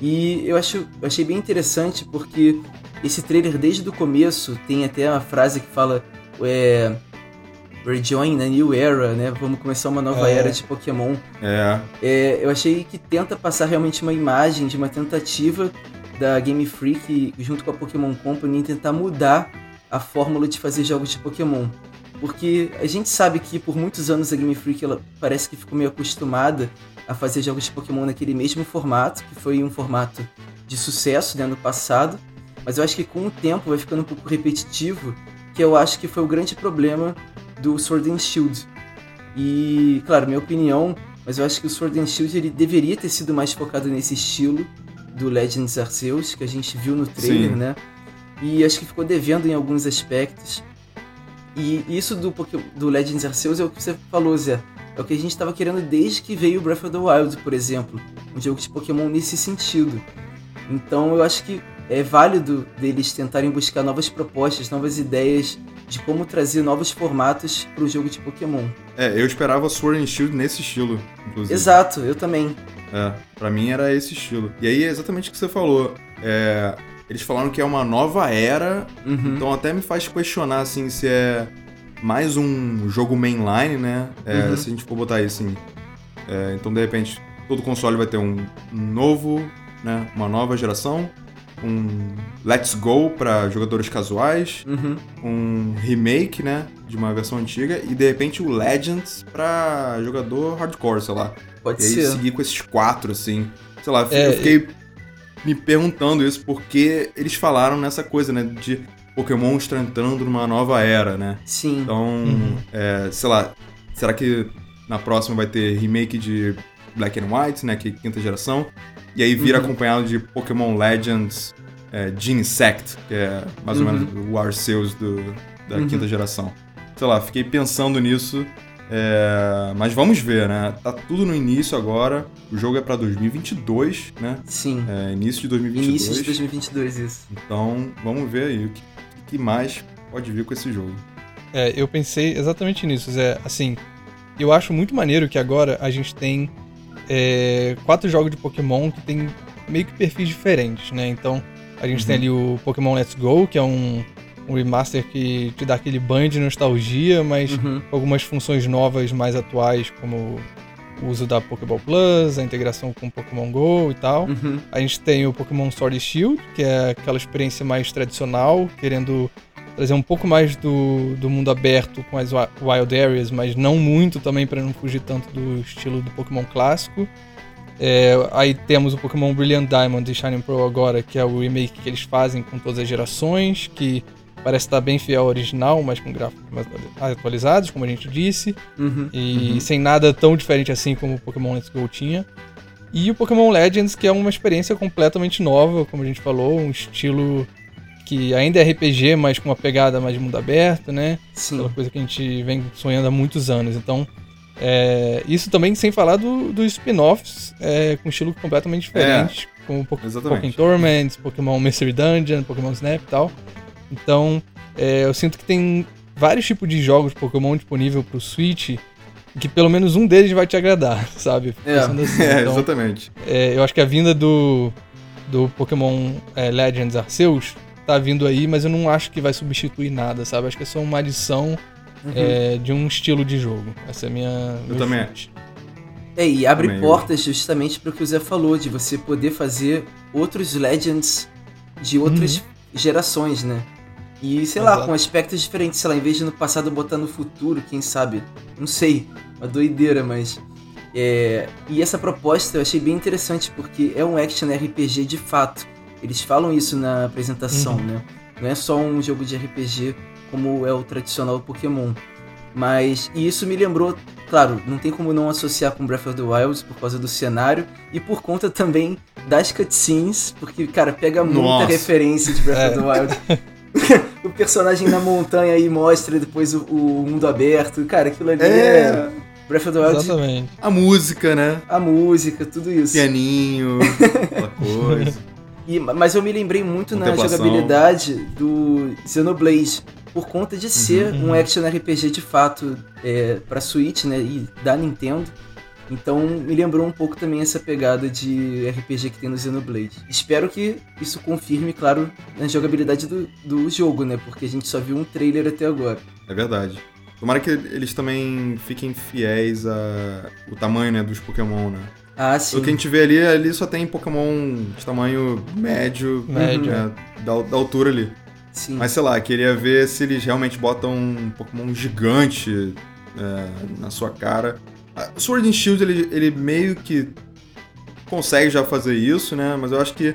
E eu, acho, eu achei bem interessante porque esse trailer, desde o começo, tem até uma frase que fala é, We're joining a new era, né? Vamos começar uma nova é. era de Pokémon. É. é. Eu achei que tenta passar realmente uma imagem de uma tentativa da Game Freak junto com a Pokémon Company em tentar mudar a fórmula de fazer jogos de Pokémon. Porque a gente sabe que por muitos anos a Game Freak ela parece que ficou meio acostumada a fazer jogos de Pokémon naquele mesmo formato, que foi um formato de sucesso né, no passado. Mas eu acho que com o tempo vai ficando um pouco repetitivo, que eu acho que foi o grande problema do Sword and Shield. E, claro, minha opinião, mas eu acho que o Sword and Shield ele deveria ter sido mais focado nesse estilo do Legends Arceus, que a gente viu no trailer, Sim. né? E acho que ficou devendo em alguns aspectos. E isso do, do Legends Arceus é o que você falou, Zé. É o que a gente estava querendo desde que veio o Breath of the Wild, por exemplo. Um jogo de Pokémon nesse sentido. Então eu acho que é válido deles tentarem buscar novas propostas, novas ideias de como trazer novos formatos para o jogo de Pokémon. É, eu esperava Sword and Shield nesse estilo, inclusive. Exato, eu também. É, pra mim era esse estilo. E aí é exatamente o que você falou. É, eles falaram que é uma nova era, uhum. então até me faz questionar assim se é mais um jogo mainline, né? É, uhum. Se a gente for botar aí assim. É, então de repente todo console vai ter um, um novo, né? Uma nova geração um Let's Go para jogadores casuais, uhum. um remake, né, de uma versão antiga e de repente o Legends para jogador hardcore, sei lá. Pode e ser. aí seguir com esses quatro assim. Sei lá, é, eu fiquei me perguntando isso porque eles falaram nessa coisa, né, de Pokémon está entrando numa nova era, né? Sim. Então, uhum. é, sei lá, será que na próxima vai ter remake de Black and White, né, que é quinta geração? E aí vira uhum. acompanhado de Pokémon Legends é, Genesect, que é mais ou uhum. menos o Arceus do, da uhum. quinta geração. Sei lá, fiquei pensando nisso. É, mas vamos ver, né? Tá tudo no início agora. O jogo é pra 2022, né? Sim. É, início de 2022. Início de 2022, isso. Então, vamos ver aí o que, que mais pode vir com esse jogo. É, eu pensei exatamente nisso, Zé. Assim, eu acho muito maneiro que agora a gente tem é, quatro jogos de Pokémon que tem meio que perfis diferentes, né? Então, a gente uhum. tem ali o Pokémon Let's Go, que é um, um remaster que te dá aquele banho de nostalgia, mas uhum. algumas funções novas mais atuais, como o uso da Pokéball Plus, a integração com o Pokémon GO e tal. Uhum. A gente tem o Pokémon Sword Shield, que é aquela experiência mais tradicional, querendo trazer um pouco mais do, do mundo aberto com as Wild Areas, mas não muito também para não fugir tanto do estilo do Pokémon clássico. É, aí temos o Pokémon Brilliant Diamond e Shining Pearl agora, que é o remake que eles fazem com todas as gerações, que parece estar bem fiel ao original, mas com gráficos mais atualizados, como a gente disse, uhum, e uhum. sem nada tão diferente assim como o Pokémon Let's Go tinha. E o Pokémon Legends, que é uma experiência completamente nova, como a gente falou, um estilo que ainda é RPG, mas com uma pegada mais de mundo aberto, né? Sim. Aquela coisa que a gente vem sonhando há muitos anos. Então, é, isso também sem falar dos do spin-offs é, com estilo completamente diferente, é, como po Exatamente. Pokémon Torment, Pokémon Mystery Dungeon, Pokémon Snap e tal. Então, é, eu sinto que tem vários tipos de jogos de Pokémon disponível pro Switch que pelo menos um deles vai te agradar, [laughs] sabe? É, assim. [laughs] é então, exatamente. Eu acho que a vinda do, do Pokémon é, Legends Arceus tá vindo aí, mas eu não acho que vai substituir nada, sabe? Acho que é só uma adição uhum. é, de um estilo de jogo. Essa é a minha. Eu também acho. É, e abre também portas justamente para o que o Zé falou, de você poder fazer outros Legends de outras uhum. gerações, né? E, sei Exato. lá, com aspectos diferentes, sei lá, em vez de no passado botar no futuro, quem sabe? Não sei, uma doideira, mas. É... E essa proposta eu achei bem interessante, porque é um action RPG de fato. Eles falam isso na apresentação, uhum. né? Não é só um jogo de RPG como é o tradicional Pokémon. Mas e isso me lembrou, claro, não tem como não associar com Breath of the Wild por causa do cenário e por conta também das cutscenes, porque, cara, pega muita Nossa. referência de Breath é. of the Wild. [laughs] o personagem na montanha aí mostra depois o, o mundo aberto. Cara, aquilo ali é. é... Breath of the Wild. Exatamente. A música, né? A música, tudo isso. Pianinho, [laughs] aquela coisa. E, mas eu me lembrei muito na jogabilidade do Xenoblade por conta de ser uhum, um action RPG de fato é, para Switch, né, e da Nintendo. Então me lembrou um pouco também essa pegada de RPG que tem no Xenoblade. Espero que isso confirme, claro, na jogabilidade do, do jogo, né? Porque a gente só viu um trailer até agora. É verdade. Tomara que eles também fiquem fiéis ao tamanho né, dos Pokémon, né? Ah, sim. O que a gente vê ali, ali só tem Pokémon de tamanho médio, médio. Né, da, da altura ali. Sim. Mas sei lá, queria ver se eles realmente botam um Pokémon gigante é, na sua cara. O Sword and Shield, ele, ele meio que consegue já fazer isso, né? Mas eu acho que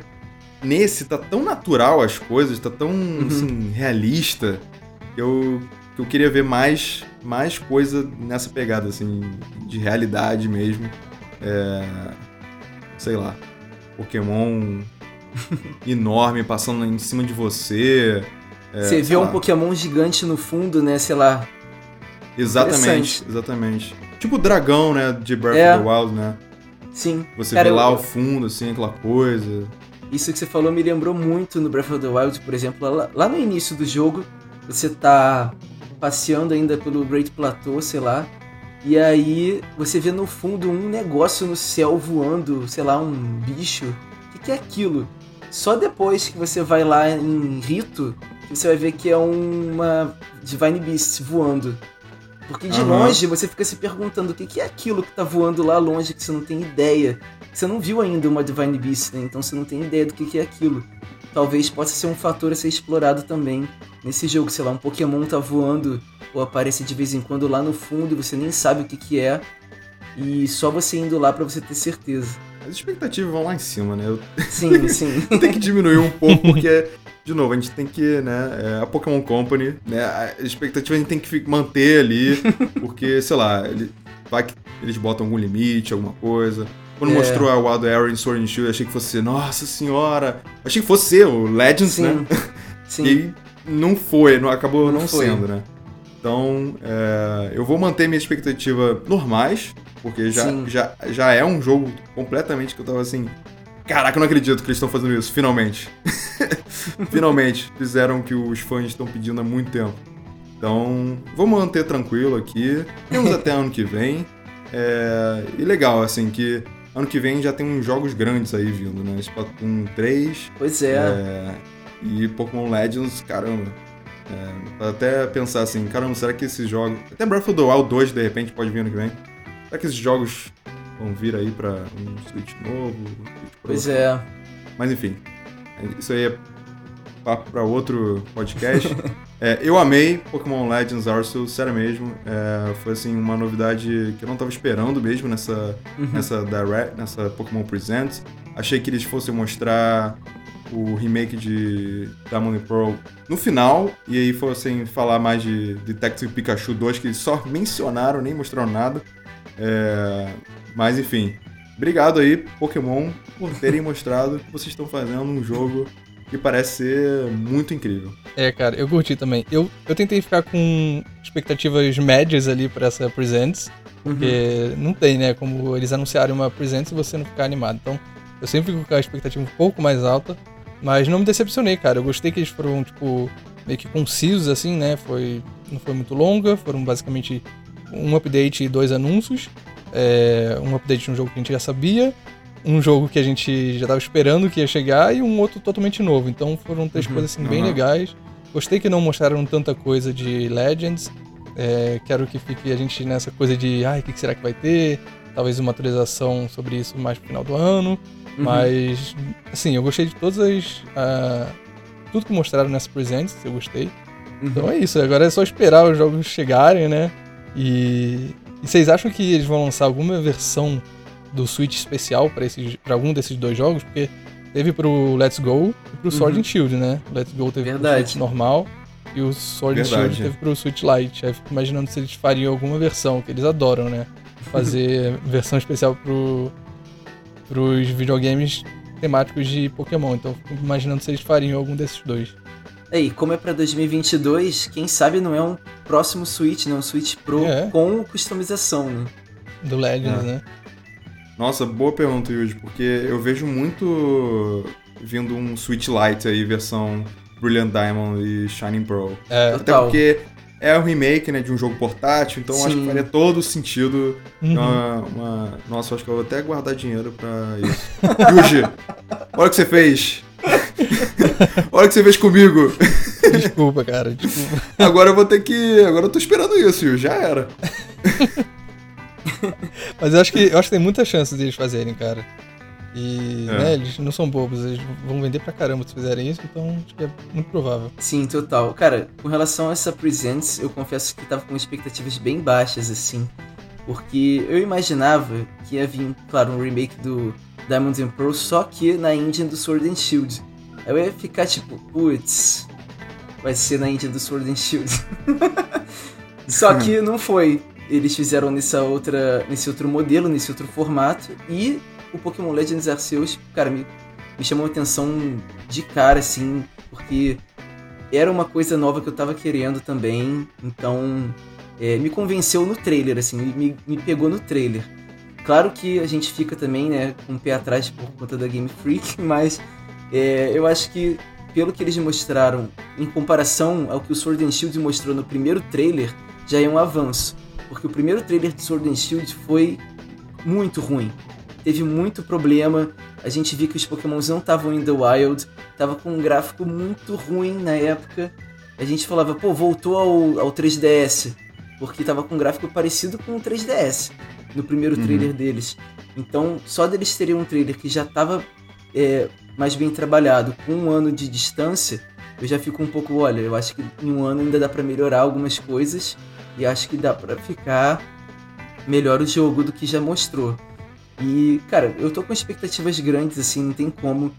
nesse tá tão natural as coisas, tá tão uhum. assim, realista, que eu, que eu queria ver mais, mais coisa nessa pegada, assim, de realidade mesmo. É, sei lá, Pokémon [laughs] enorme passando em cima de você. É, você vê um Pokémon gigante no fundo, né? Sei lá. Exatamente, exatamente. Tipo o dragão, né? De Breath é. of the Wild, né? Sim. Você Cara, vê lá eu... ao fundo, assim, aquela coisa. Isso que você falou me lembrou muito no Breath of the Wild, por exemplo. Lá, lá no início do jogo, você tá passeando ainda pelo Great Plateau, sei lá. E aí você vê no fundo um negócio no céu voando, sei lá, um bicho. O que, que é aquilo? Só depois que você vai lá em Rito, que você vai ver que é uma Divine Beast voando. Porque de uhum. longe você fica se perguntando o que, é aquilo que tá voando lá longe que você não tem ideia. Você não viu ainda uma Divine Beast, né? Então você não tem ideia do que, é aquilo. Talvez possa ser um fator a ser explorado também nesse jogo. Sei lá, um Pokémon tá voando ou aparece de vez em quando lá no fundo e você nem sabe o que, que é. E só você indo lá para você ter certeza. As expectativas vão lá em cima, né? Eu... [laughs] Sim, sim. tem que diminuir um pouco, porque, de novo, a gente tem que, né? É a Pokémon Company, né? A expectativa a gente tem que manter ali, [laughs] porque, sei lá, ele, vai que eles botam algum limite, alguma coisa. Quando é. mostrou a Wild Arrow em Sword and Shield, eu achei que fosse, nossa senhora, achei que fosse o Legends, sim, né? [laughs] Sim. E não foi, não, acabou não, não sendo, né? Então, é, eu vou manter minha expectativa normais, porque já, já, já é um jogo completamente que eu tava assim. Caraca, eu não acredito que eles estão fazendo isso, finalmente. [laughs] finalmente fizeram o que os fãs estão pedindo há muito tempo. Então, vou manter tranquilo aqui. Temos até ano que vem. É, e legal, assim, que ano que vem já tem uns jogos grandes aí vindo, né? Splatoon 3. Pois é. é e Pokémon Legends, caramba. É, até pensar assim, caramba, será que esses jogos. Até Breath of the Wild 2 de repente pode vir ano que vem. Será que esses jogos vão vir aí pra um Switch novo? Switch pois é. Mas enfim, isso aí é papo pra outro podcast. [laughs] é, eu amei Pokémon Legends Arceus, sério mesmo. É, foi assim, uma novidade que eu não tava esperando mesmo nessa, uhum. nessa Direct, nessa Pokémon Presents. Achei que eles fossem mostrar o remake de Diamond and Pearl no final, e aí fossem falar mais de Detective Pikachu 2, que eles só mencionaram, nem mostraram nada. É, mas enfim, obrigado aí, Pokémon, por terem [laughs] mostrado que vocês estão fazendo um jogo que parece ser muito incrível. É, cara, eu curti também. Eu, eu tentei ficar com expectativas médias ali para essa Presents, porque uhum. não tem, né, como eles anunciarem uma Presents e você não ficar animado. Então, eu sempre fico com a expectativa um pouco mais alta, mas não me decepcionei, cara. Eu gostei que eles foram, tipo, meio que concisos, assim, né? Foi, não foi muito longa, foram basicamente um update e dois anúncios. É, um update de um jogo que a gente já sabia, um jogo que a gente já estava esperando que ia chegar e um outro totalmente novo. Então foram três uhum, coisas assim, bem legais. Gostei que não mostraram tanta coisa de Legends. É, quero que fique a gente nessa coisa de, ai, o que será que vai ter? Talvez uma atualização sobre isso mais pro final do ano. Uhum. Mas, assim, eu gostei de todas as. Uh, tudo que mostraram nessa Presents, eu gostei. Uhum. Então é isso, agora é só esperar os jogos chegarem, né? E, e vocês acham que eles vão lançar alguma versão do Switch especial para algum desses dois jogos? Porque teve pro Let's Go e pro Sword uhum. and Shield, né? Let's Go teve Verdade. pro Switch normal E o Sword Verdade. Shield teve pro Switch Lite. Aí fico imaginando se eles fariam alguma versão, que eles adoram, né? Fazer [laughs] versão especial pro, pros videogames temáticos de Pokémon. Então fico imaginando se eles fariam algum desses dois. Aí, como é pra 2022, quem sabe não é um próximo Switch, né? Um Switch Pro é. com customização, né? Do Legends, é. né? Nossa, boa pergunta, Yuji, porque eu vejo muito vindo um Switch Lite aí, versão Brilliant Diamond e Shining Pearl. É, Até total. porque é o remake, né, de um jogo portátil, então Sim. acho que faria todo sentido. Uhum. Uma, uma, Nossa, acho que eu vou até guardar dinheiro pra isso. [laughs] Yuji, olha o que você fez. [laughs] olha o que você fez comigo. [laughs] Desculpa, cara, desculpa. Agora eu vou ter que. Agora eu tô esperando isso, Yuji, já era. Mas eu acho que eu acho que tem muita chance deles fazerem, cara. E é. né, eles não são bobos, eles vão vender pra caramba se fizerem isso, então acho que é muito provável. Sim, total. Cara, com relação a essa Presents, eu confesso que tava com expectativas bem baixas, assim. Porque eu imaginava que ia vir, claro, um remake do Diamonds and Pearl, só que na engine do Sword and Shield. Eu ia ficar tipo, putz, vai ser na engine do Sword and Shield. [laughs] só que não foi. Eles fizeram nessa outra, nesse outro modelo, nesse outro formato, e o Pokémon Legends Arceus, cara, me, me chamou a atenção de cara, assim, porque era uma coisa nova que eu tava querendo também, então é, me convenceu no trailer, assim, me, me pegou no trailer. Claro que a gente fica também, né, com o pé atrás por conta da Game Freak, [laughs] mas é, eu acho que pelo que eles mostraram, em comparação ao que o Sword and Shield mostrou no primeiro trailer, já é um avanço. Porque o primeiro trailer de Sword and Shield foi muito ruim teve muito problema. A gente viu que os Pokémons não estavam in the wild, tava com um gráfico muito ruim na época. A gente falava, pô, voltou ao, ao 3DS, porque tava com um gráfico parecido com o 3DS no primeiro uhum. trailer deles. Então, só deles terem um trailer que já tava é, mais bem trabalhado, com um ano de distância, eu já fico um pouco, olha, eu acho que em um ano ainda dá para melhorar algumas coisas e acho que dá para ficar melhor o jogo do que já mostrou. E, cara, eu tô com expectativas grandes, assim, não tem como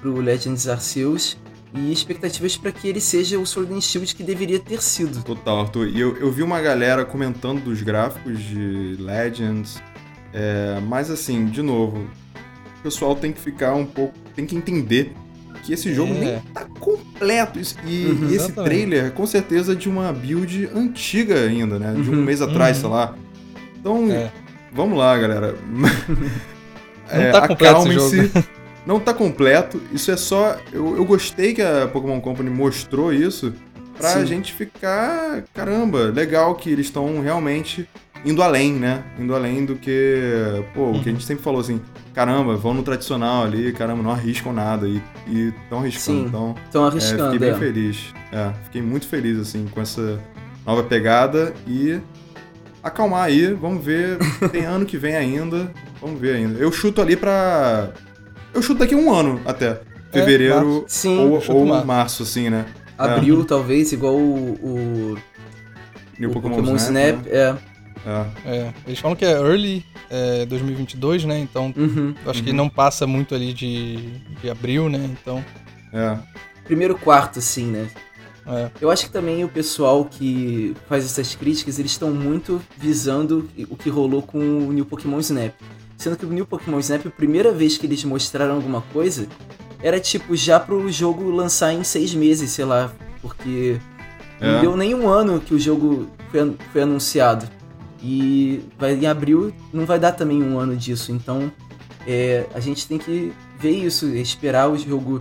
pro Legends Arceus. E expectativas para que ele seja o Sword and Shield que deveria ter sido. Total, Arthur. E eu, eu vi uma galera comentando dos gráficos de Legends. É, mas assim, de novo, o pessoal tem que ficar um pouco. tem que entender que esse jogo é. nem tá completo. E, uhum, esse trailer, com certeza, é de uma build antiga ainda, né? De um uhum, mês atrás, uhum. sei lá. Então, é. Vamos lá, galera. [laughs] Não é, tá acalmem-se. [laughs] Não tá completo. Isso é só. Eu, eu gostei que a Pokémon Company mostrou isso pra Sim. gente ficar. Caramba, legal que eles estão realmente indo além, né? Indo além do que. Pô, uhum. o que a gente sempre falou assim. Caramba, vão no tradicional ali, caramba, não arriscam nada. E estão arriscando. Sim, então, estão arriscando. É, fiquei bem é. feliz. É, fiquei muito feliz, assim, com essa nova pegada. E acalmar aí, vamos ver. Tem ano que vem ainda. Vamos ver ainda. Eu chuto ali pra. Eu chuto daqui um ano até. É, Fevereiro é, Sim, ou, ou março. março, assim, né? Abril, é. talvez, igual o. o... o Pokémon, Pokémon Snap, Snap né? é. É. é. Eles falam que é early é, 2022, né? Então, uhum, acho uhum. que não passa muito ali de, de abril, né? Então. É. Primeiro quarto, sim, né? É. Eu acho que também o pessoal que faz essas críticas, eles estão muito visando o que rolou com o New Pokémon Snap. Sendo que o New Pokémon Snap, a primeira vez que eles mostraram alguma coisa, era tipo já pro jogo lançar em seis meses, sei lá, porque é. não deu nem um ano que o jogo foi, foi anunciado. E vai em abril não vai dar também um ano disso, então é, a gente tem que ver isso, esperar o jogo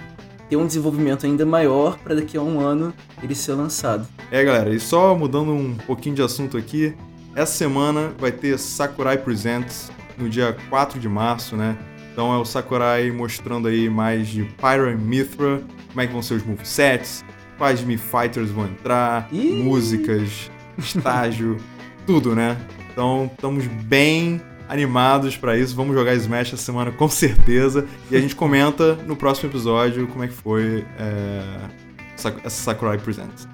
ter um desenvolvimento ainda maior para daqui a um ano ele ser lançado. É, galera, e só mudando um pouquinho de assunto aqui, essa semana vai ter Sakurai Presents no dia 4 de março, né? Então é o Sakurai mostrando aí mais de Pyro and Mithra, como é que vão ser os movesets, quais Mi Fighters vão entrar, Ih! músicas, estágio, tudo, né? Então estamos bem animados para isso. Vamos jogar Smash essa semana com certeza. E a gente comenta no próximo episódio como é que foi é, essa Sakurai Presents.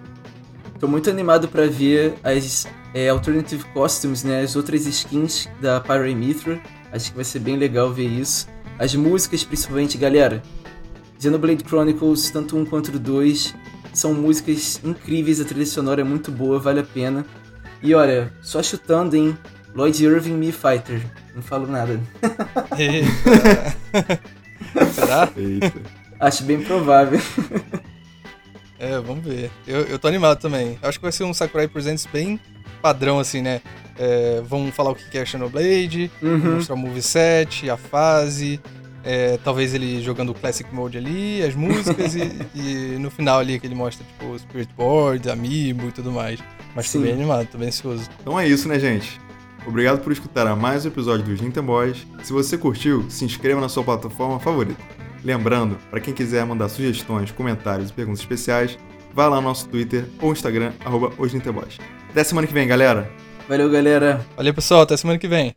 Tô muito animado para ver as é, Alternative Costumes, né? As outras skins da Pyre Mithra. Acho que vai ser bem legal ver isso. As músicas, principalmente, galera. Xenoblade Chronicles, tanto um quanto dois, são músicas incríveis, a trilha sonora é muito boa, vale a pena. E olha, só chutando, hein? Lloyd Irving Me Fighter. Não falo nada. [laughs] Será? Eita. Acho bem provável. É, vamos ver. Eu, eu tô animado também. Acho que vai ser um Sakurai Presents bem padrão, assim, né? É, vão falar o que é Xenoblade, uhum. mostrar o moveset, a fase, é, talvez ele jogando o Classic Mode ali, as músicas e, [laughs] e, no final ali que ele mostra, tipo, Spirit Board, Amiibo e tudo mais. Mas Sim. tô bem animado, tô bem ansioso. Então é isso, né, gente? Obrigado por escutar mais um episódio dos Nintendo Boys. Se você curtiu, se inscreva na sua plataforma favorita. Lembrando, para quem quiser mandar sugestões, comentários e perguntas especiais, vá lá no nosso Twitter ou Instagram, arroba Até semana que vem, galera! Valeu, galera! Valeu, pessoal, até semana que vem!